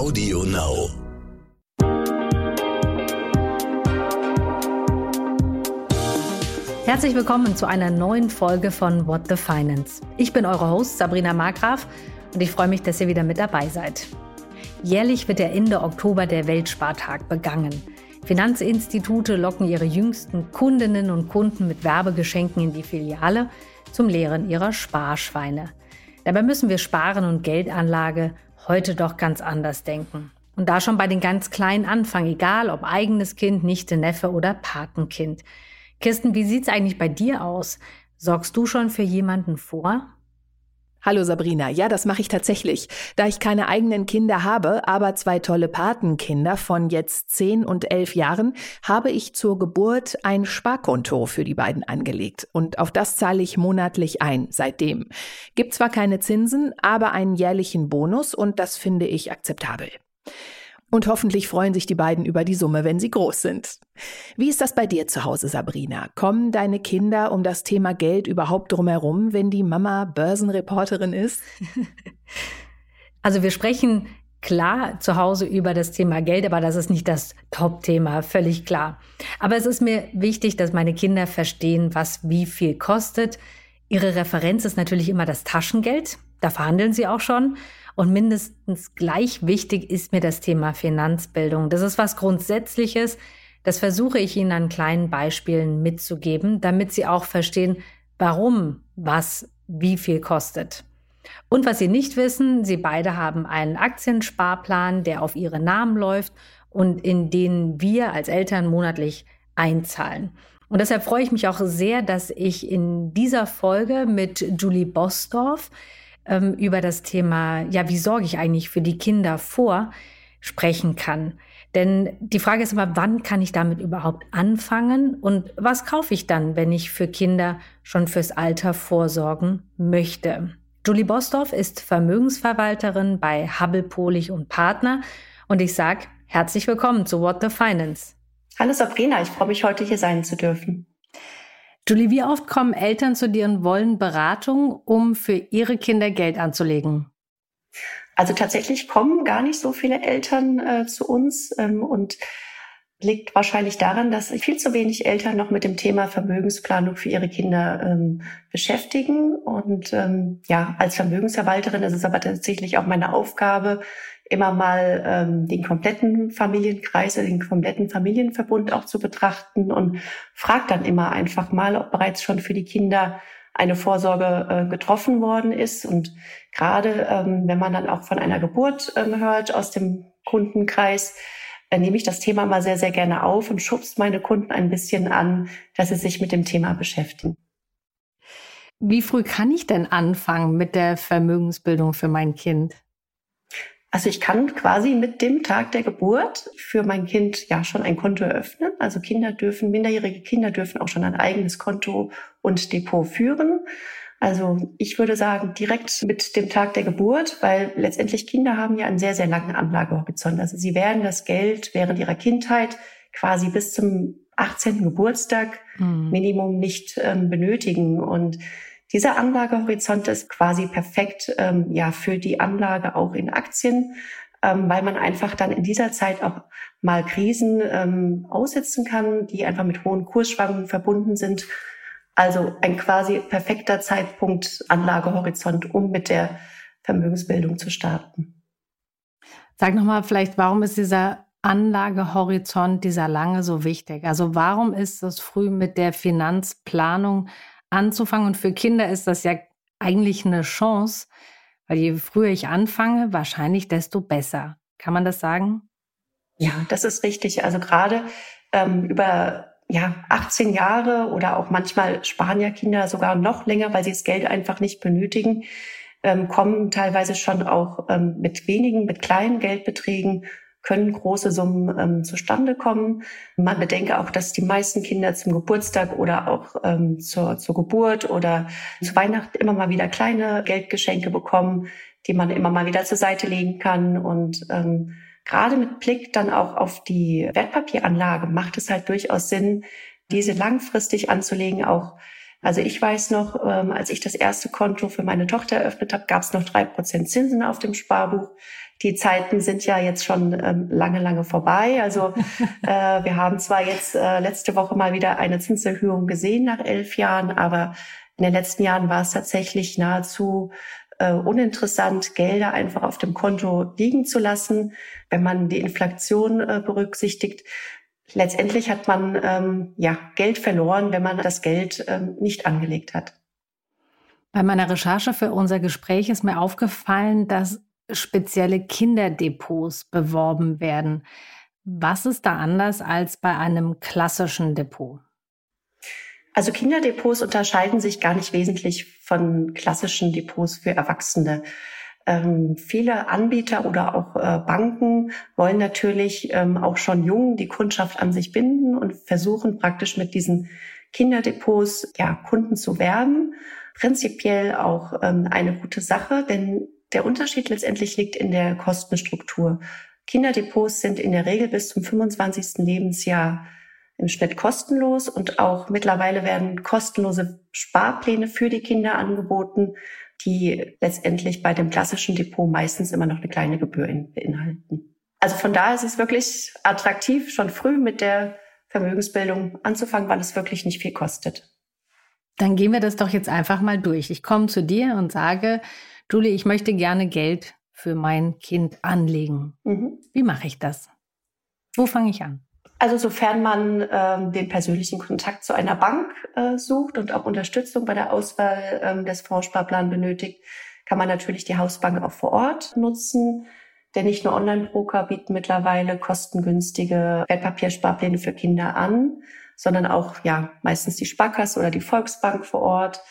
Audio Now. Herzlich willkommen zu einer neuen Folge von What the Finance. Ich bin eure Host Sabrina Margraf und ich freue mich, dass ihr wieder mit dabei seid. Jährlich wird der Ende Oktober der Weltspartag begangen. Finanzinstitute locken ihre jüngsten Kundinnen und Kunden mit Werbegeschenken in die Filiale zum Leeren ihrer Sparschweine. Dabei müssen wir Sparen und Geldanlage heute doch ganz anders denken. Und da schon bei den ganz Kleinen anfangen, egal ob eigenes Kind, Nichte, Neffe oder Patenkind. Kirsten, wie sieht's eigentlich bei dir aus? Sorgst du schon für jemanden vor? Hallo Sabrina, ja, das mache ich tatsächlich. Da ich keine eigenen Kinder habe, aber zwei tolle Patenkinder von jetzt zehn und elf Jahren, habe ich zur Geburt ein Sparkonto für die beiden angelegt. Und auf das zahle ich monatlich ein seitdem. Gibt zwar keine Zinsen, aber einen jährlichen Bonus und das finde ich akzeptabel. Und hoffentlich freuen sich die beiden über die Summe, wenn sie groß sind. Wie ist das bei dir zu Hause, Sabrina? Kommen deine Kinder um das Thema Geld überhaupt drumherum, wenn die Mama Börsenreporterin ist? Also wir sprechen klar zu Hause über das Thema Geld, aber das ist nicht das Top-Thema, völlig klar. Aber es ist mir wichtig, dass meine Kinder verstehen, was wie viel kostet. Ihre Referenz ist natürlich immer das Taschengeld. Da verhandeln sie auch schon. Und mindestens gleich wichtig ist mir das Thema Finanzbildung. Das ist was Grundsätzliches. Das versuche ich Ihnen an kleinen Beispielen mitzugeben, damit Sie auch verstehen, warum was wie viel kostet. Und was Sie nicht wissen, Sie beide haben einen Aktiensparplan, der auf Ihre Namen läuft und in den wir als Eltern monatlich einzahlen. Und deshalb freue ich mich auch sehr, dass ich in dieser Folge mit Julie Bosdorf ähm, über das Thema, ja, wie sorge ich eigentlich für die Kinder vor, sprechen kann. Denn die Frage ist immer, wann kann ich damit überhaupt anfangen und was kaufe ich dann, wenn ich für Kinder schon fürs Alter vorsorgen möchte? Julie Bosdorf ist Vermögensverwalterin bei Hubble Polich und Partner und ich sage herzlich willkommen zu What the Finance. Hallo Sabrina, ich freue mich heute hier sein zu dürfen. Julie, wie oft kommen Eltern zu dir und wollen Beratung, um für ihre Kinder Geld anzulegen? Also tatsächlich kommen gar nicht so viele Eltern äh, zu uns ähm, und liegt wahrscheinlich daran, dass viel zu wenig Eltern noch mit dem Thema Vermögensplanung für ihre Kinder ähm, beschäftigen. Und ähm, ja, als Vermögensverwalterin ist es aber tatsächlich auch meine Aufgabe, immer mal ähm, den kompletten Familienkreis, den kompletten Familienverbund auch zu betrachten und fragt dann immer einfach mal, ob bereits schon für die Kinder eine Vorsorge äh, getroffen worden ist. Und gerade ähm, wenn man dann auch von einer Geburt ähm, hört aus dem Kundenkreis, äh, nehme ich das Thema mal sehr, sehr gerne auf und schubst meine Kunden ein bisschen an, dass sie sich mit dem Thema beschäftigen. Wie früh kann ich denn anfangen mit der Vermögensbildung für mein Kind? Also ich kann quasi mit dem Tag der Geburt für mein Kind ja schon ein Konto eröffnen. Also Kinder dürfen, minderjährige Kinder dürfen auch schon ein eigenes Konto und Depot führen. Also ich würde sagen, direkt mit dem Tag der Geburt, weil letztendlich Kinder haben ja einen sehr, sehr langen Anlagehorizont. Also sie werden das Geld während ihrer Kindheit quasi bis zum 18. Geburtstag mhm. Minimum nicht ähm, benötigen. Und dieser Anlagehorizont ist quasi perfekt ähm, ja für die Anlage auch in Aktien, ähm, weil man einfach dann in dieser Zeit auch mal Krisen ähm, aussitzen kann, die einfach mit hohen Kursschwankungen verbunden sind. Also ein quasi perfekter Zeitpunkt Anlagehorizont, um mit der Vermögensbildung zu starten. Sag nochmal vielleicht, warum ist dieser Anlagehorizont, dieser lange so wichtig? Also warum ist es früh mit der Finanzplanung anzufangen. Und für Kinder ist das ja eigentlich eine Chance, weil je früher ich anfange, wahrscheinlich desto besser. Kann man das sagen? Ja, das ist richtig. Also gerade ähm, über ja, 18 Jahre oder auch manchmal Spanierkinder sogar noch länger, weil sie das Geld einfach nicht benötigen, ähm, kommen teilweise schon auch ähm, mit wenigen, mit kleinen Geldbeträgen können große Summen ähm, zustande kommen. Man bedenke auch, dass die meisten Kinder zum Geburtstag oder auch ähm, zur, zur Geburt oder zu Weihnachten immer mal wieder kleine Geldgeschenke bekommen, die man immer mal wieder zur Seite legen kann. Und ähm, gerade mit Blick dann auch auf die Wertpapieranlage macht es halt durchaus Sinn, diese langfristig anzulegen, auch Also ich weiß noch, ähm, als ich das erste Konto für meine Tochter eröffnet habe, gab es noch drei Prozent Zinsen auf dem Sparbuch. Die Zeiten sind ja jetzt schon ähm, lange, lange vorbei. Also äh, wir haben zwar jetzt äh, letzte Woche mal wieder eine Zinserhöhung gesehen nach elf Jahren, aber in den letzten Jahren war es tatsächlich nahezu äh, uninteressant, Gelder einfach auf dem Konto liegen zu lassen, wenn man die Inflation äh, berücksichtigt. Letztendlich hat man ähm, ja Geld verloren, wenn man das Geld ähm, nicht angelegt hat. Bei meiner Recherche für unser Gespräch ist mir aufgefallen, dass spezielle Kinderdepots beworben werden. Was ist da anders als bei einem klassischen Depot? Also Kinderdepots unterscheiden sich gar nicht wesentlich von klassischen Depots für Erwachsene. Ähm, viele Anbieter oder auch äh, Banken wollen natürlich ähm, auch schon jung die Kundschaft an sich binden und versuchen praktisch mit diesen Kinderdepots ja, Kunden zu werben. Prinzipiell auch ähm, eine gute Sache, denn der Unterschied letztendlich liegt in der Kostenstruktur. Kinderdepots sind in der Regel bis zum 25. Lebensjahr im Schnitt kostenlos und auch mittlerweile werden kostenlose Sparpläne für die Kinder angeboten, die letztendlich bei dem klassischen Depot meistens immer noch eine kleine Gebühr beinhalten. Also von daher ist es wirklich attraktiv, schon früh mit der Vermögensbildung anzufangen, weil es wirklich nicht viel kostet. Dann gehen wir das doch jetzt einfach mal durch. Ich komme zu dir und sage, Julie, ich möchte gerne Geld für mein Kind anlegen. Mhm. Wie mache ich das? Wo fange ich an? Also sofern man ähm, den persönlichen Kontakt zu einer Bank äh, sucht und auch Unterstützung bei der Auswahl ähm, des Fondssparplans benötigt, kann man natürlich die Hausbank auch vor Ort nutzen. Denn nicht nur Online-Broker bieten mittlerweile kostengünstige Wertpapiersparpläne für Kinder an, sondern auch ja meistens die Sparkasse oder die Volksbank vor Ort.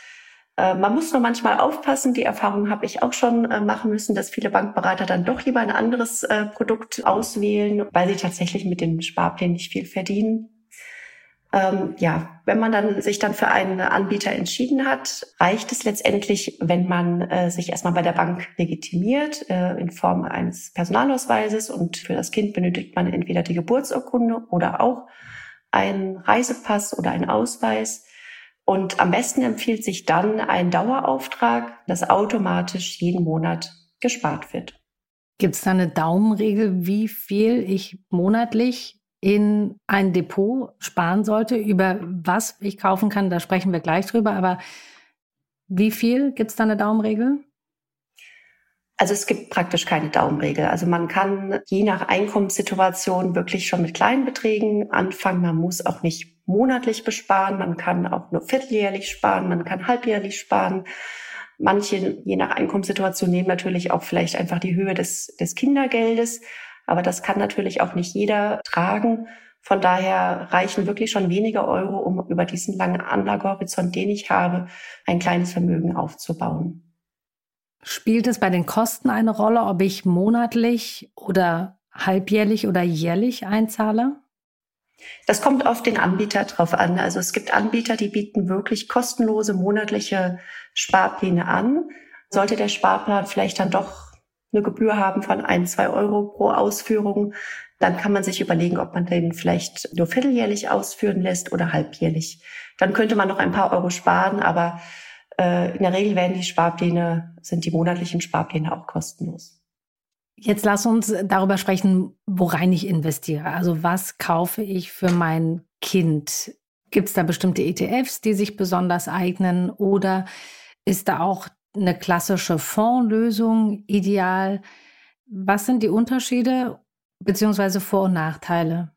Äh, man muss nur manchmal aufpassen, die Erfahrung habe ich auch schon äh, machen müssen, dass viele Bankberater dann doch lieber ein anderes äh, Produkt auswählen, weil sie tatsächlich mit dem Sparplan nicht viel verdienen. Ähm, ja, wenn man dann sich dann für einen Anbieter entschieden hat, reicht es letztendlich, wenn man äh, sich erstmal bei der Bank legitimiert äh, in Form eines Personalausweises und für das Kind benötigt man entweder die Geburtsurkunde oder auch einen Reisepass oder einen Ausweis. Und am besten empfiehlt sich dann ein Dauerauftrag, das automatisch jeden Monat gespart wird. Gibt es da eine Daumenregel, wie viel ich monatlich in ein Depot sparen sollte, über was ich kaufen kann? Da sprechen wir gleich drüber. Aber wie viel? Gibt es da eine Daumenregel? Also es gibt praktisch keine Daumenregel. Also man kann je nach Einkommenssituation wirklich schon mit kleinen Beträgen anfangen. Man muss auch nicht monatlich besparen. Man kann auch nur vierteljährlich sparen. Man kann halbjährlich sparen. Manche, je nach Einkommenssituation, nehmen natürlich auch vielleicht einfach die Höhe des, des Kindergeldes. Aber das kann natürlich auch nicht jeder tragen. Von daher reichen wirklich schon wenige Euro, um über diesen langen Anlagehorizont, den ich habe, ein kleines Vermögen aufzubauen. Spielt es bei den Kosten eine Rolle, ob ich monatlich oder halbjährlich oder jährlich einzahle? Das kommt auf den Anbieter drauf an. Also es gibt Anbieter, die bieten wirklich kostenlose monatliche Sparpläne an. Sollte der Sparplan vielleicht dann doch eine Gebühr haben von ein, zwei Euro pro Ausführung, dann kann man sich überlegen, ob man den vielleicht nur vierteljährlich ausführen lässt oder halbjährlich. Dann könnte man noch ein paar Euro sparen, aber äh, in der Regel werden die Sparpläne, sind die monatlichen Sparpläne auch kostenlos. Jetzt lass uns darüber sprechen, worein ich investiere. Also was kaufe ich für mein Kind? Gibt es da bestimmte ETFs, die sich besonders eignen? Oder ist da auch eine klassische Fondslösung ideal? Was sind die Unterschiede beziehungsweise Vor- und Nachteile?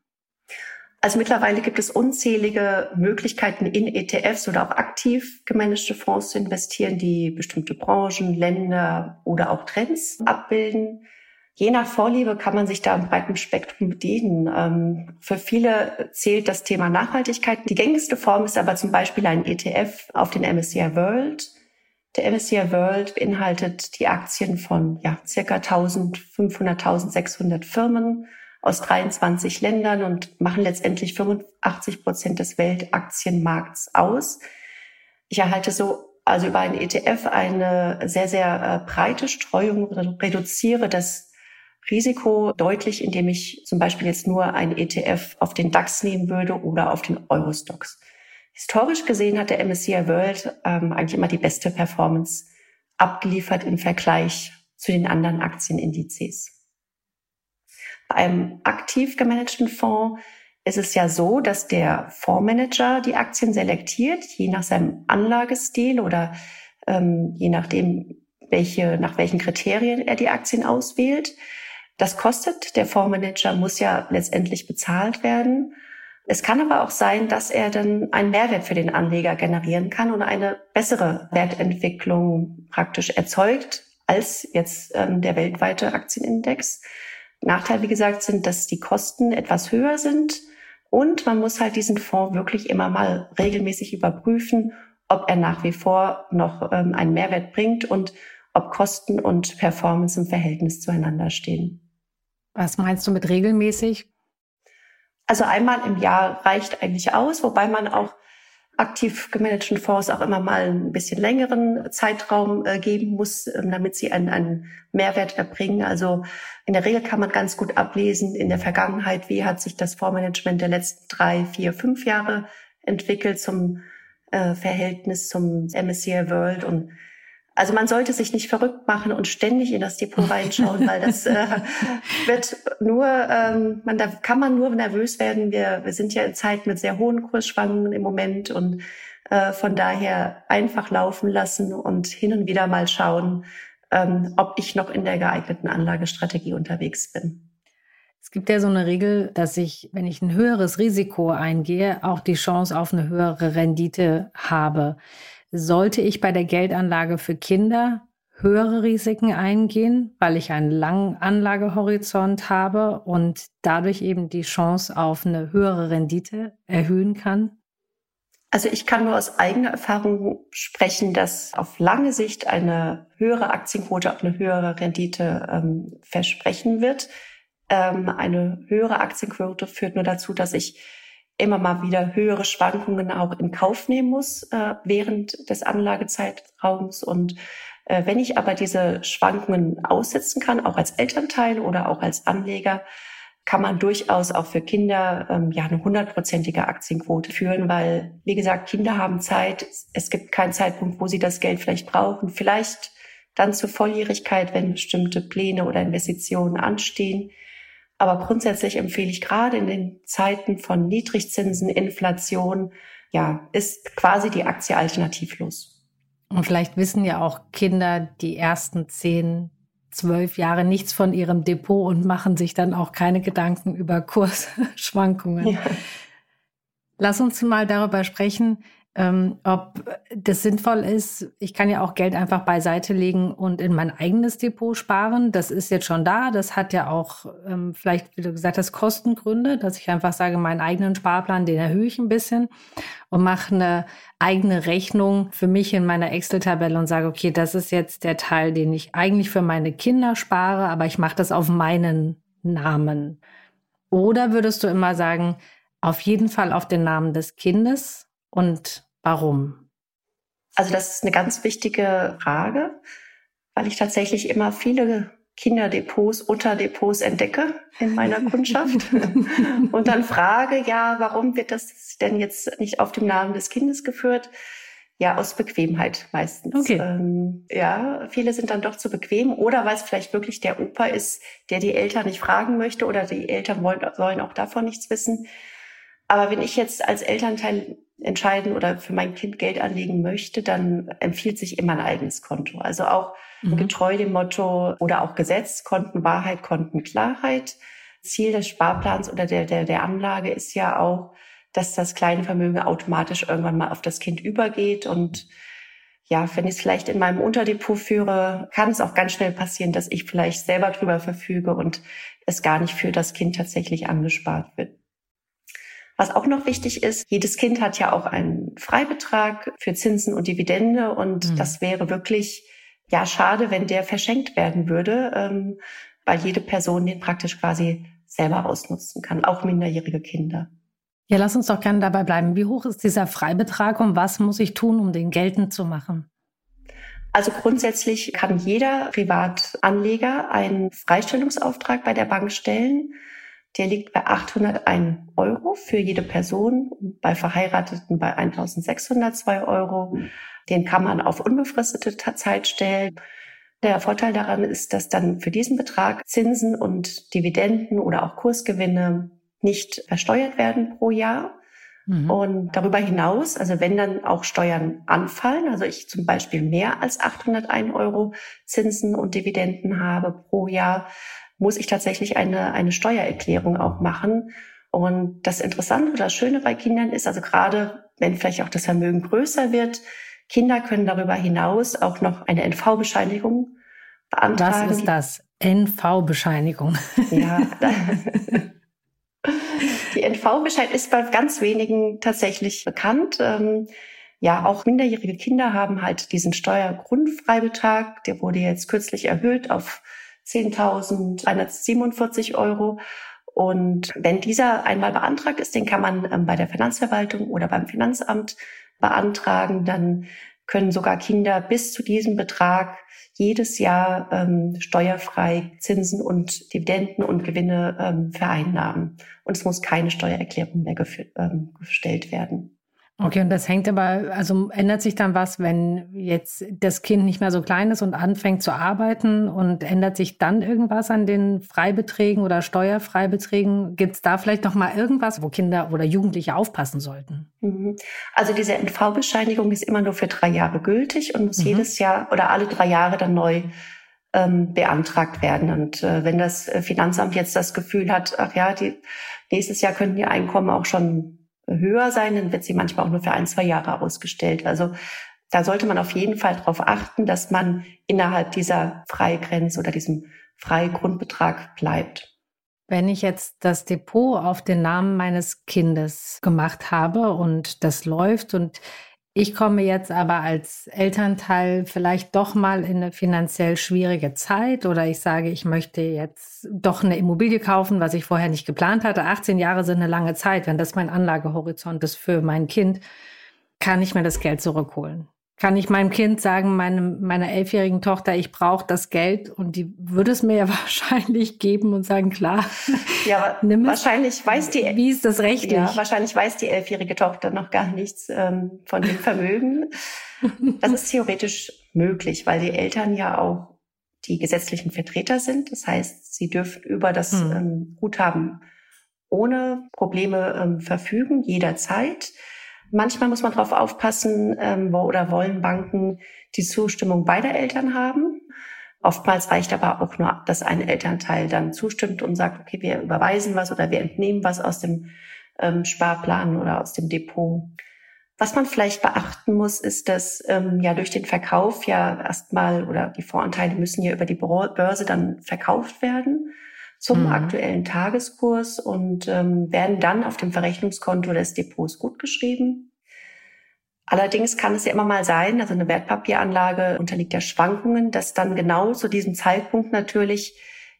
Also mittlerweile gibt es unzählige Möglichkeiten in ETFs oder auch aktiv gemanagte Fonds zu investieren, die bestimmte Branchen, Länder oder auch Trends abbilden. Je nach Vorliebe kann man sich da im breiten Spektrum bedienen. Ähm, für viele zählt das Thema Nachhaltigkeit. Die gängigste Form ist aber zum Beispiel ein ETF auf den MSCI World. Der MSCI World beinhaltet die Aktien von ja, circa 1500, 1600 Firmen aus 23 Ländern und machen letztendlich 85 Prozent des Weltaktienmarkts aus. Ich erhalte so also über einen ETF eine sehr, sehr äh, breite Streuung, reduziere das Risiko deutlich, indem ich zum Beispiel jetzt nur ein ETF auf den DAX nehmen würde oder auf den Eurostox. historisch gesehen hat der MSCI World ähm, eigentlich immer die beste Performance abgeliefert im Vergleich zu den anderen Aktienindizes. Bei einem aktiv gemanagten Fonds ist es ja so, dass der Fondsmanager die Aktien selektiert, je nach seinem Anlagestil oder ähm, je nachdem, welche, nach welchen Kriterien er die Aktien auswählt. Das kostet. Der Fondsmanager muss ja letztendlich bezahlt werden. Es kann aber auch sein, dass er dann einen Mehrwert für den Anleger generieren kann und eine bessere Wertentwicklung praktisch erzeugt als jetzt ähm, der weltweite Aktienindex. Nachteil, wie gesagt, sind, dass die Kosten etwas höher sind und man muss halt diesen Fonds wirklich immer mal regelmäßig überprüfen, ob er nach wie vor noch ähm, einen Mehrwert bringt und ob Kosten und Performance im Verhältnis zueinander stehen. Was meinst du mit regelmäßig? Also einmal im Jahr reicht eigentlich aus, wobei man auch aktiv gemanagten Fonds auch immer mal ein bisschen längeren Zeitraum äh, geben muss, ähm, damit sie einen, einen Mehrwert erbringen. Also in der Regel kann man ganz gut ablesen in der Vergangenheit, wie hat sich das Fondsmanagement der letzten drei, vier, fünf Jahre entwickelt zum äh, Verhältnis zum MSCI World und also man sollte sich nicht verrückt machen und ständig in das Depot reinschauen, weil das äh, wird nur, ähm, man, da kann man nur nervös werden. Wir, wir sind ja in Zeit mit sehr hohen Kursschwankungen im Moment und äh, von daher einfach laufen lassen und hin und wieder mal schauen, ähm, ob ich noch in der geeigneten Anlagestrategie unterwegs bin. Es gibt ja so eine Regel, dass ich, wenn ich ein höheres Risiko eingehe, auch die Chance auf eine höhere Rendite habe. Sollte ich bei der Geldanlage für Kinder höhere Risiken eingehen, weil ich einen langen Anlagehorizont habe und dadurch eben die Chance auf eine höhere Rendite erhöhen kann? Also ich kann nur aus eigener Erfahrung sprechen, dass auf lange Sicht eine höhere Aktienquote auch eine höhere Rendite ähm, versprechen wird. Ähm, eine höhere Aktienquote führt nur dazu, dass ich immer mal wieder höhere Schwankungen auch in Kauf nehmen muss äh, während des Anlagezeitraums. Und äh, wenn ich aber diese Schwankungen aussetzen kann, auch als Elternteil oder auch als Anleger, kann man durchaus auch für Kinder ähm, ja eine hundertprozentige Aktienquote führen, weil, wie gesagt, Kinder haben Zeit. Es gibt keinen Zeitpunkt, wo sie das Geld vielleicht brauchen. Vielleicht dann zur Volljährigkeit, wenn bestimmte Pläne oder Investitionen anstehen. Aber grundsätzlich empfehle ich gerade in den Zeiten von Niedrigzinsen, Inflation, ja, ist quasi die Aktie alternativlos. Und vielleicht wissen ja auch Kinder die ersten zehn, zwölf Jahre nichts von ihrem Depot und machen sich dann auch keine Gedanken über Kursschwankungen. Ja. Lass uns mal darüber sprechen, ähm, ob das sinnvoll ist. Ich kann ja auch Geld einfach beiseite legen und in mein eigenes Depot sparen. Das ist jetzt schon da. Das hat ja auch ähm, vielleicht, wie du gesagt hast, Kostengründe, dass ich einfach sage, meinen eigenen Sparplan, den erhöhe ich ein bisschen und mache eine eigene Rechnung für mich in meiner Excel-Tabelle und sage, okay, das ist jetzt der Teil, den ich eigentlich für meine Kinder spare, aber ich mache das auf meinen Namen. Oder würdest du immer sagen, auf jeden Fall auf den Namen des Kindes und warum? Also das ist eine ganz wichtige Frage, weil ich tatsächlich immer viele Kinderdepots, Unterdepots entdecke in meiner Kundschaft und dann frage, ja, warum wird das denn jetzt nicht auf dem Namen des Kindes geführt? Ja, aus Bequemheit meistens. Okay. Ähm, ja, viele sind dann doch zu bequem oder weil es vielleicht wirklich der Opa ist, der die Eltern nicht fragen möchte oder die Eltern wollen, sollen auch davon nichts wissen. Aber wenn ich jetzt als Elternteil entscheiden oder für mein Kind Geld anlegen möchte, dann empfiehlt sich immer ein eigenes Konto. Also auch mhm. getreu dem Motto oder auch Gesetz, Kontenwahrheit, Kontenklarheit. Ziel des Sparplans oder der, der, der Anlage ist ja auch, dass das kleine Vermögen automatisch irgendwann mal auf das Kind übergeht. Und ja, wenn ich es vielleicht in meinem Unterdepot führe, kann es auch ganz schnell passieren, dass ich vielleicht selber drüber verfüge und es gar nicht für das Kind tatsächlich angespart wird. Was auch noch wichtig ist, jedes Kind hat ja auch einen Freibetrag für Zinsen und Dividende und mhm. das wäre wirklich ja schade, wenn der verschenkt werden würde, ähm, weil jede Person den praktisch quasi selber ausnutzen kann, auch minderjährige Kinder. Ja, lass uns doch gerne dabei bleiben. Wie hoch ist dieser Freibetrag und was muss ich tun, um den geltend zu machen? Also grundsätzlich kann jeder Privatanleger einen Freistellungsauftrag bei der Bank stellen der liegt bei 801 Euro für jede Person, bei Verheirateten bei 1602 Euro. Den kann man auf unbefristete Zeit stellen. Der Vorteil daran ist, dass dann für diesen Betrag Zinsen und Dividenden oder auch Kursgewinne nicht versteuert werden pro Jahr. Mhm. Und darüber hinaus, also wenn dann auch Steuern anfallen, also ich zum Beispiel mehr als 801 Euro Zinsen und Dividenden habe pro Jahr, muss ich tatsächlich eine, eine Steuererklärung auch machen. Und das Interessante oder das Schöne bei Kindern ist, also gerade wenn vielleicht auch das Vermögen größer wird, Kinder können darüber hinaus auch noch eine NV-Bescheinigung beantragen. Was ist das? NV-Bescheinigung. Ja. Die NV-Bescheid ist bei ganz wenigen tatsächlich bekannt. Ähm, ja, auch minderjährige Kinder haben halt diesen Steuergrundfreibetrag. Der wurde jetzt kürzlich erhöht auf 10.347 Euro. Und wenn dieser einmal beantragt ist, den kann man ähm, bei der Finanzverwaltung oder beim Finanzamt beantragen, dann können sogar Kinder bis zu diesem Betrag jedes Jahr ähm, steuerfrei Zinsen und Dividenden und Gewinne ähm, vereinnahmen. Und es muss keine Steuererklärung mehr ähm, gestellt werden. Okay, und das hängt aber, also ändert sich dann was, wenn jetzt das Kind nicht mehr so klein ist und anfängt zu arbeiten und ändert sich dann irgendwas an den Freibeträgen oder Steuerfreibeträgen? Gibt es da vielleicht noch mal irgendwas, wo Kinder oder Jugendliche aufpassen sollten? Mhm. Also diese NV-Bescheinigung ist immer nur für drei Jahre gültig und muss mhm. jedes Jahr oder alle drei Jahre dann neu ähm, beantragt werden. Und äh, wenn das Finanzamt jetzt das Gefühl hat, ach ja, die, nächstes Jahr könnten die Einkommen auch schon höher sein, dann wird sie manchmal auch nur für ein, zwei Jahre ausgestellt. Also da sollte man auf jeden Fall darauf achten, dass man innerhalb dieser Freigrenze oder diesem Freigrundbetrag bleibt. Wenn ich jetzt das Depot auf den Namen meines Kindes gemacht habe und das läuft und ich komme jetzt aber als Elternteil vielleicht doch mal in eine finanziell schwierige Zeit oder ich sage, ich möchte jetzt doch eine Immobilie kaufen, was ich vorher nicht geplant hatte. 18 Jahre sind eine lange Zeit. Wenn das mein Anlagehorizont ist für mein Kind, kann ich mir das Geld zurückholen kann ich meinem Kind sagen, meinem, meiner elfjährigen Tochter, ich brauche das Geld und die würde es mir ja wahrscheinlich geben und sagen, klar. Ja, nimm wahrscheinlich es. weiß die, wie ist das rechtlich? Ja, wahrscheinlich weiß die elfjährige Tochter noch gar nichts ähm, von dem Vermögen. das ist theoretisch möglich, weil die Eltern ja auch die gesetzlichen Vertreter sind. Das heißt, sie dürfen über das hm. ähm, Guthaben ohne Probleme ähm, verfügen, jederzeit. Manchmal muss man darauf aufpassen, ähm, wo oder wollen Banken die Zustimmung beider Eltern haben. Oftmals reicht aber auch nur, dass ein Elternteil dann zustimmt und sagt, okay, wir überweisen was oder wir entnehmen was aus dem ähm, Sparplan oder aus dem Depot. Was man vielleicht beachten muss, ist, dass ähm, ja durch den Verkauf ja erstmal oder die Voranteile müssen ja über die Börse dann verkauft werden zum mhm. aktuellen Tageskurs und ähm, werden dann auf dem Verrechnungskonto des Depots gutgeschrieben. Allerdings kann es ja immer mal sein, also eine Wertpapieranlage unterliegt ja Schwankungen, dass dann genau zu diesem Zeitpunkt natürlich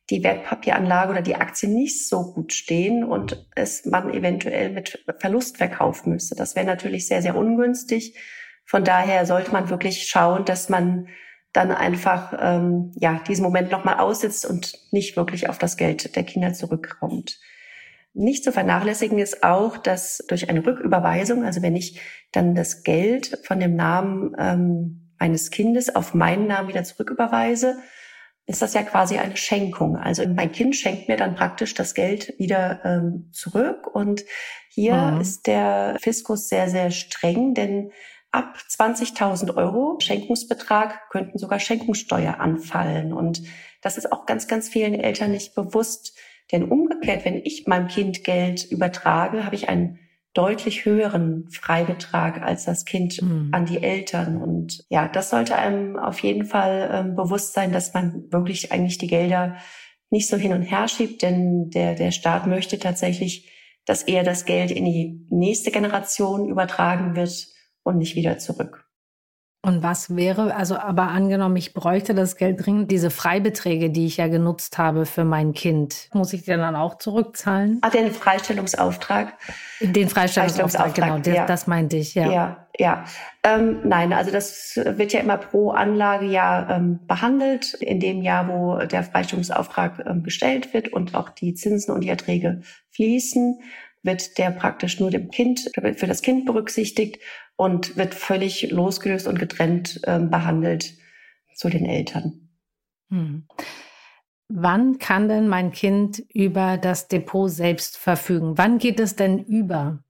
die Wertpapieranlage oder die Aktien nicht so gut stehen und es man eventuell mit Verlust verkaufen müsste. Das wäre natürlich sehr, sehr ungünstig. Von daher sollte man wirklich schauen, dass man dann einfach ähm, ja diesen Moment nochmal aussitzt und nicht wirklich auf das Geld der Kinder zurückkommt. Nicht zu vernachlässigen ist auch, dass durch eine Rücküberweisung, also wenn ich dann das Geld von dem Namen ähm, eines Kindes auf meinen Namen wieder zurücküberweise, ist das ja quasi eine Schenkung. Also mein Kind schenkt mir dann praktisch das Geld wieder ähm, zurück. Und hier mhm. ist der Fiskus sehr, sehr streng, denn ab 20.000 Euro Schenkungsbetrag könnten sogar Schenkungssteuer anfallen. Und das ist auch ganz, ganz vielen Eltern nicht bewusst. Denn umgekehrt, wenn ich meinem Kind Geld übertrage, habe ich einen deutlich höheren Freibetrag als das Kind mhm. an die Eltern. Und ja, das sollte einem auf jeden Fall ähm, bewusst sein, dass man wirklich eigentlich die Gelder nicht so hin und her schiebt, denn der, der Staat möchte tatsächlich, dass eher das Geld in die nächste Generation übertragen wird und nicht wieder zurück. Und was wäre, also aber angenommen, ich bräuchte das Geld dringend, diese Freibeträge, die ich ja genutzt habe für mein Kind, muss ich die dann auch zurückzahlen? Ah, den Freistellungsauftrag. Den Freistellungsauftrag, Freistellungsauftrag genau, das, ja. das meinte ich, ja. Ja, ja. Ähm, nein, also das wird ja immer pro Anlage ja ähm, behandelt, in dem Jahr, wo der Freistellungsauftrag ähm, gestellt wird und auch die Zinsen und die Erträge fließen wird der praktisch nur dem Kind, für das Kind berücksichtigt und wird völlig losgelöst und getrennt äh, behandelt zu den Eltern. Hm. Wann kann denn mein Kind über das Depot selbst verfügen? Wann geht es denn über?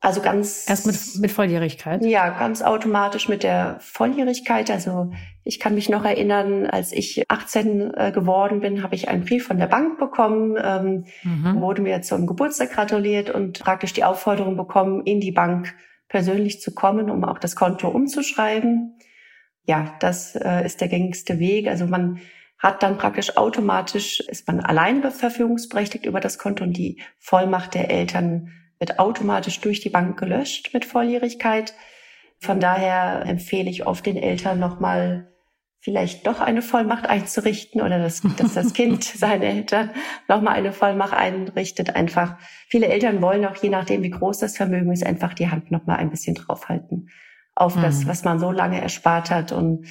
Also ganz. Erst mit, mit Volljährigkeit? Ja, ganz automatisch mit der Volljährigkeit. Also ich kann mich noch erinnern, als ich 18 äh, geworden bin, habe ich einen Brief von der Bank bekommen, ähm, mhm. wurde mir zum Geburtstag gratuliert und praktisch die Aufforderung bekommen, in die Bank persönlich zu kommen, um auch das Konto umzuschreiben. Ja, das äh, ist der gängigste Weg. Also man hat dann praktisch automatisch, ist man alleine verfügungsberechtigt über das Konto und die Vollmacht der Eltern wird automatisch durch die Bank gelöscht mit Volljährigkeit. Von daher empfehle ich oft den Eltern nochmal vielleicht doch eine Vollmacht einzurichten oder dass, dass das Kind seine Eltern nochmal eine Vollmacht einrichtet. Einfach viele Eltern wollen auch je nachdem, wie groß das Vermögen ist, einfach die Hand nochmal ein bisschen draufhalten auf mhm. das, was man so lange erspart hat. Und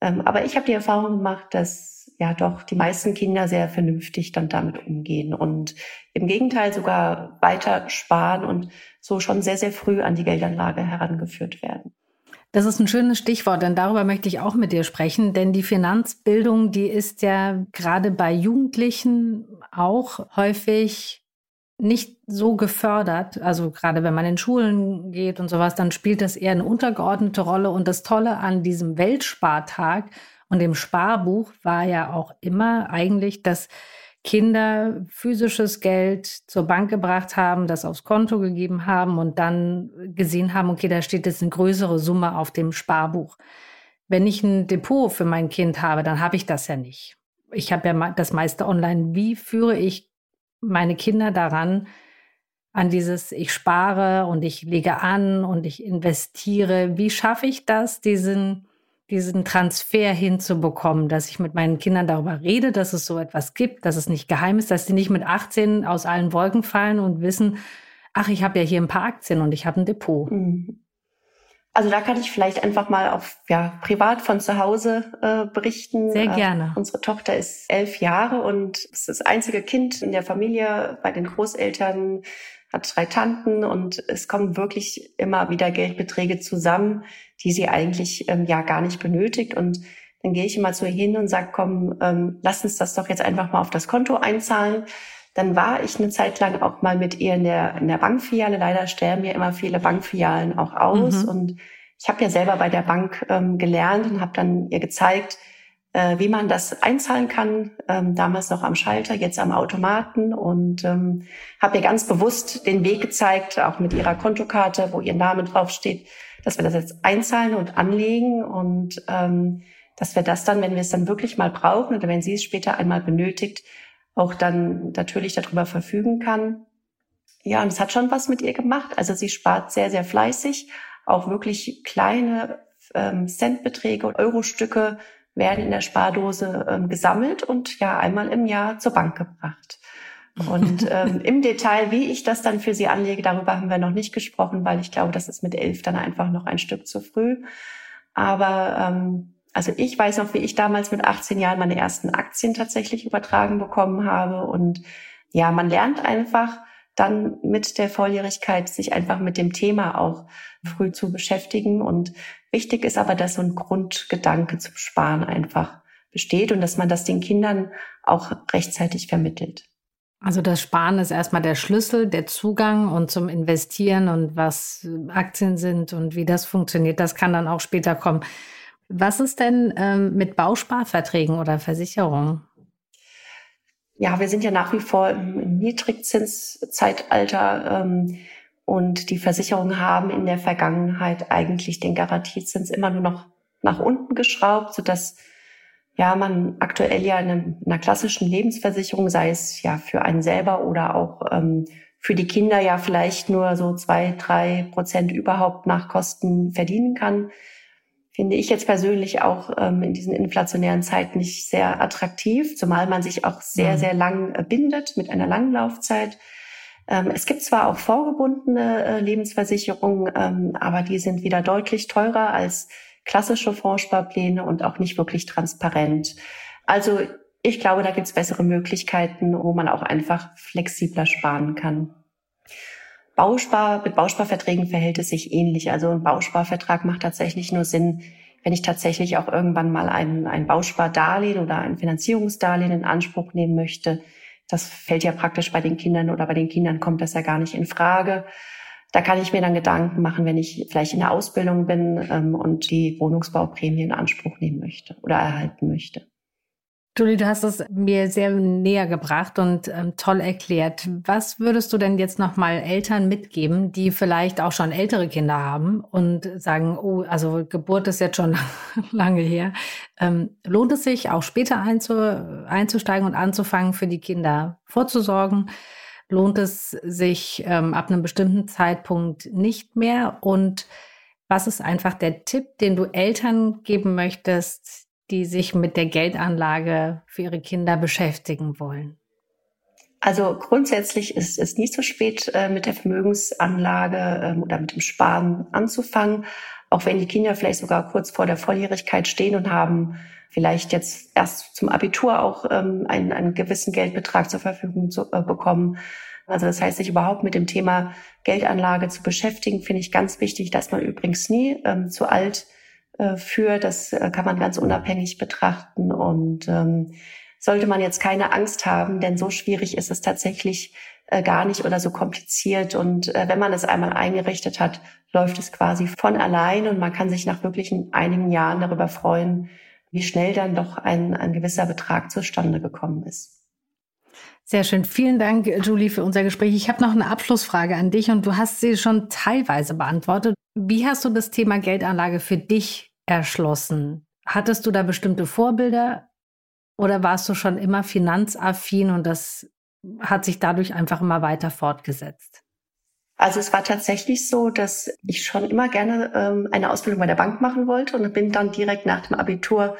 ähm, aber ich habe die Erfahrung gemacht, dass ja doch die meisten Kinder sehr vernünftig dann damit umgehen und im Gegenteil sogar weiter sparen und so schon sehr, sehr früh an die Geldanlage herangeführt werden. Das ist ein schönes Stichwort, denn darüber möchte ich auch mit dir sprechen, denn die Finanzbildung, die ist ja gerade bei Jugendlichen auch häufig nicht so gefördert. Also gerade wenn man in Schulen geht und sowas, dann spielt das eher eine untergeordnete Rolle. Und das Tolle an diesem Weltspartag und im Sparbuch war ja auch immer eigentlich, dass Kinder physisches Geld zur Bank gebracht haben, das aufs Konto gegeben haben und dann gesehen haben, okay, da steht jetzt eine größere Summe auf dem Sparbuch. Wenn ich ein Depot für mein Kind habe, dann habe ich das ja nicht. Ich habe ja das meiste online. Wie führe ich meine Kinder daran, an dieses, ich spare und ich lege an und ich investiere? Wie schaffe ich das, diesen diesen Transfer hinzubekommen, dass ich mit meinen Kindern darüber rede, dass es so etwas gibt, dass es nicht geheim ist, dass sie nicht mit 18 aus allen Wolken fallen und wissen, ach, ich habe ja hier ein paar Aktien und ich habe ein Depot. Mhm. Also da kann ich vielleicht einfach mal auf ja privat von zu Hause äh, berichten. Sehr gerne. Äh, unsere Tochter ist elf Jahre und ist das einzige Kind in der Familie bei den Großeltern hat drei Tanten und es kommen wirklich immer wieder Geldbeträge zusammen, die sie eigentlich ähm, ja gar nicht benötigt. Und dann gehe ich immer zu ihr hin und sage, komm, ähm, lass uns das doch jetzt einfach mal auf das Konto einzahlen. Dann war ich eine Zeit lang auch mal mit ihr in der, in der Bankfiliale. Leider sterben ja immer viele Bankfilialen auch aus. Mhm. Und ich habe ja selber bei der Bank ähm, gelernt und habe dann ihr gezeigt, äh, wie man das einzahlen kann. Ähm, damals noch am Schalter, jetzt am Automaten und ähm, habe ihr ganz bewusst den Weg gezeigt, auch mit ihrer Kontokarte, wo ihr Name draufsteht, dass wir das jetzt einzahlen und anlegen und ähm, dass wir das dann, wenn wir es dann wirklich mal brauchen oder wenn sie es später einmal benötigt, auch dann natürlich darüber verfügen kann. Ja, und es hat schon was mit ihr gemacht. Also sie spart sehr, sehr fleißig, auch wirklich kleine ähm, Centbeträge, Eurostücke werden in der Spardose ähm, gesammelt und ja einmal im Jahr zur Bank gebracht. Und ähm, im Detail, wie ich das dann für sie anlege, darüber haben wir noch nicht gesprochen, weil ich glaube, das ist mit elf dann einfach noch ein Stück zu früh. Aber ähm, also ich weiß noch, wie ich damals mit 18 Jahren meine ersten Aktien tatsächlich übertragen bekommen habe. Und ja, man lernt einfach dann mit der Volljährigkeit sich einfach mit dem Thema auch früh zu beschäftigen. Und wichtig ist aber, dass so ein Grundgedanke zum Sparen einfach besteht und dass man das den Kindern auch rechtzeitig vermittelt. Also das Sparen ist erstmal der Schlüssel, der Zugang und zum Investieren und was Aktien sind und wie das funktioniert, das kann dann auch später kommen. Was ist denn ähm, mit Bausparverträgen oder Versicherungen? Ja, wir sind ja nach wie vor im Niedrigzinszeitalter ähm, und die Versicherungen haben in der Vergangenheit eigentlich den Garantiezins immer nur noch nach unten geschraubt, sodass ja, man aktuell ja in einer klassischen Lebensversicherung, sei es ja für einen selber oder auch ähm, für die Kinder ja vielleicht nur so zwei, drei Prozent überhaupt nach Kosten verdienen kann, finde ich jetzt persönlich auch ähm, in diesen inflationären Zeiten nicht sehr attraktiv, zumal man sich auch sehr, mhm. sehr lang äh, bindet mit einer langen Laufzeit. Ähm, es gibt zwar auch vorgebundene äh, Lebensversicherungen, ähm, aber die sind wieder deutlich teurer als klassische Fondssparpläne und auch nicht wirklich transparent. Also ich glaube, da gibt es bessere Möglichkeiten, wo man auch einfach flexibler sparen kann. Bauspar, mit Bausparverträgen verhält es sich ähnlich. Also ein Bausparvertrag macht tatsächlich nur Sinn, wenn ich tatsächlich auch irgendwann mal ein, ein Bauspardarlehen oder ein Finanzierungsdarlehen in Anspruch nehmen möchte. Das fällt ja praktisch bei den Kindern oder bei den Kindern kommt das ja gar nicht in Frage. Da kann ich mir dann Gedanken machen, wenn ich vielleicht in der Ausbildung bin ähm, und die Wohnungsbauprämie in Anspruch nehmen möchte oder erhalten möchte. Julie, du hast es mir sehr näher gebracht und ähm, toll erklärt. Was würdest du denn jetzt nochmal Eltern mitgeben, die vielleicht auch schon ältere Kinder haben und sagen, oh, also Geburt ist jetzt schon lange her. Ähm, lohnt es sich auch später einzu, einzusteigen und anzufangen, für die Kinder vorzusorgen? Lohnt es sich ähm, ab einem bestimmten Zeitpunkt nicht mehr? Und was ist einfach der Tipp, den du Eltern geben möchtest, die sich mit der Geldanlage für ihre Kinder beschäftigen wollen? Also grundsätzlich ist es nicht so spät, äh, mit der Vermögensanlage ähm, oder mit dem Sparen anzufangen, auch wenn die Kinder vielleicht sogar kurz vor der Volljährigkeit stehen und haben vielleicht jetzt erst zum Abitur auch ähm, einen, einen gewissen Geldbetrag zur Verfügung zu, äh, bekommen. Also das heißt, sich überhaupt mit dem Thema Geldanlage zu beschäftigen, finde ich ganz wichtig, dass man übrigens nie ähm, zu alt äh, für. Das äh, kann man ganz unabhängig betrachten. Und ähm, sollte man jetzt keine Angst haben, denn so schwierig ist es tatsächlich äh, gar nicht oder so kompliziert. Und äh, wenn man es einmal eingerichtet hat, läuft es quasi von allein und man kann sich nach wirklich einigen Jahren darüber freuen, wie schnell dann doch ein, ein gewisser Betrag zustande gekommen ist. Sehr schön. Vielen Dank, Julie, für unser Gespräch. Ich habe noch eine Abschlussfrage an dich und du hast sie schon teilweise beantwortet. Wie hast du das Thema Geldanlage für dich erschlossen? Hattest du da bestimmte Vorbilder oder warst du schon immer finanzaffin und das hat sich dadurch einfach immer weiter fortgesetzt? Also es war tatsächlich so, dass ich schon immer gerne ähm, eine Ausbildung bei der Bank machen wollte und bin dann direkt nach dem Abitur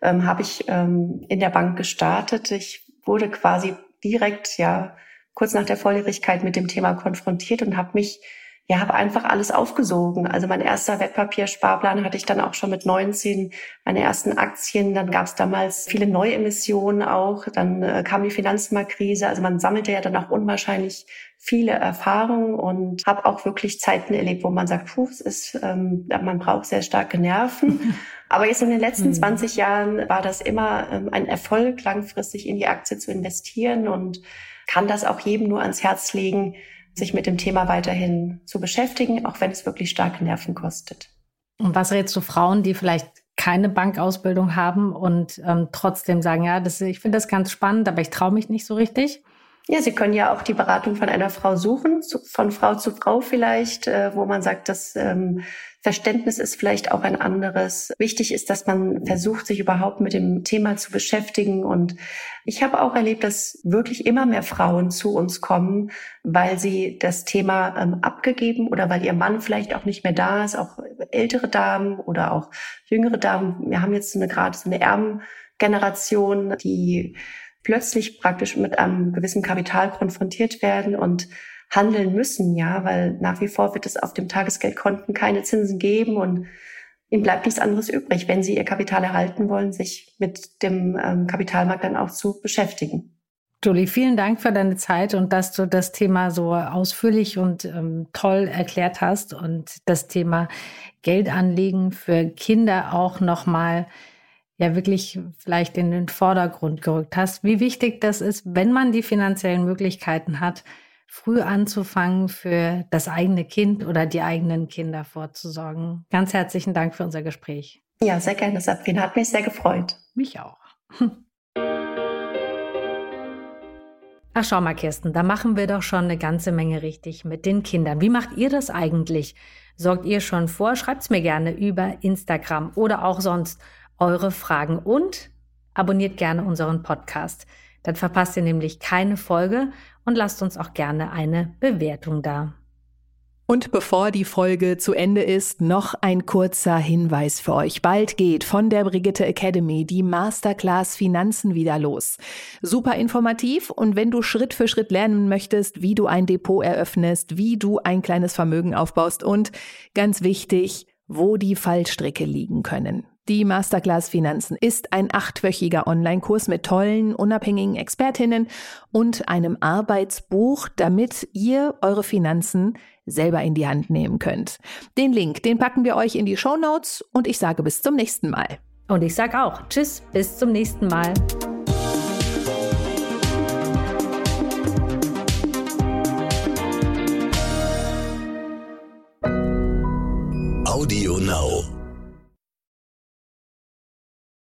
ähm, habe ich ähm, in der Bank gestartet. Ich wurde quasi direkt ja kurz nach der Volljährigkeit mit dem Thema konfrontiert und habe mich ja, habe einfach alles aufgesogen. Also mein erster Wertpapiersparplan hatte ich dann auch schon mit 19, meine ersten Aktien. Dann gab es damals viele Neuemissionen auch. Dann äh, kam die Finanzmarktkrise. Also man sammelte ja dann auch unwahrscheinlich viele Erfahrungen und habe auch wirklich Zeiten erlebt, wo man sagt, puh, es ist, ähm, man braucht sehr starke Nerven. Aber jetzt in den letzten 20 hm. Jahren war das immer ähm, ein Erfolg, langfristig in die Aktie zu investieren und kann das auch jedem nur ans Herz legen, sich mit dem Thema weiterhin zu beschäftigen, auch wenn es wirklich starke Nerven kostet. Und was rätst du Frauen, die vielleicht keine Bankausbildung haben und ähm, trotzdem sagen, ja, das, ich finde das ganz spannend, aber ich traue mich nicht so richtig? Ja, Sie können ja auch die Beratung von einer Frau suchen, zu, von Frau zu Frau vielleicht, äh, wo man sagt, das ähm, Verständnis ist vielleicht auch ein anderes. Wichtig ist, dass man versucht, sich überhaupt mit dem Thema zu beschäftigen. Und ich habe auch erlebt, dass wirklich immer mehr Frauen zu uns kommen, weil sie das Thema ähm, abgegeben oder weil ihr Mann vielleicht auch nicht mehr da ist, auch ältere Damen oder auch jüngere Damen. Wir haben jetzt eine, gerade so eine Erbengeneration, die plötzlich praktisch mit einem gewissen Kapital konfrontiert werden und handeln müssen, ja, weil nach wie vor wird es auf dem Tagesgeldkonten keine Zinsen geben und ihnen bleibt nichts anderes übrig, wenn sie ihr Kapital erhalten wollen, sich mit dem ähm, Kapitalmarkt dann auch zu beschäftigen. Julie, vielen Dank für deine Zeit und dass du das Thema so ausführlich und ähm, toll erklärt hast und das Thema Geldanlegen für Kinder auch nochmal ja wirklich vielleicht in den Vordergrund gerückt hast, wie wichtig das ist, wenn man die finanziellen Möglichkeiten hat, früh anzufangen, für das eigene Kind oder die eigenen Kinder vorzusorgen. Ganz herzlichen Dank für unser Gespräch. Ja, sehr gerne, Sabrina. Hat mich sehr gefreut. Mich auch. Ach, schau mal, Kirsten, da machen wir doch schon eine ganze Menge richtig mit den Kindern. Wie macht ihr das eigentlich? Sorgt ihr schon vor? Schreibt's mir gerne über Instagram oder auch sonst eure Fragen und abonniert gerne unseren Podcast. Dann verpasst ihr nämlich keine Folge und lasst uns auch gerne eine Bewertung da. Und bevor die Folge zu Ende ist, noch ein kurzer Hinweis für euch. Bald geht von der Brigitte Academy die Masterclass Finanzen wieder los. Super informativ und wenn du Schritt für Schritt lernen möchtest, wie du ein Depot eröffnest, wie du ein kleines Vermögen aufbaust und ganz wichtig, wo die Fallstricke liegen können. Die Masterclass Finanzen ist ein achtwöchiger Online-Kurs mit tollen, unabhängigen Expertinnen und einem Arbeitsbuch, damit ihr eure Finanzen selber in die Hand nehmen könnt. Den Link, den packen wir euch in die Show Notes und ich sage bis zum nächsten Mal. Und ich sage auch Tschüss, bis zum nächsten Mal. Audio Now.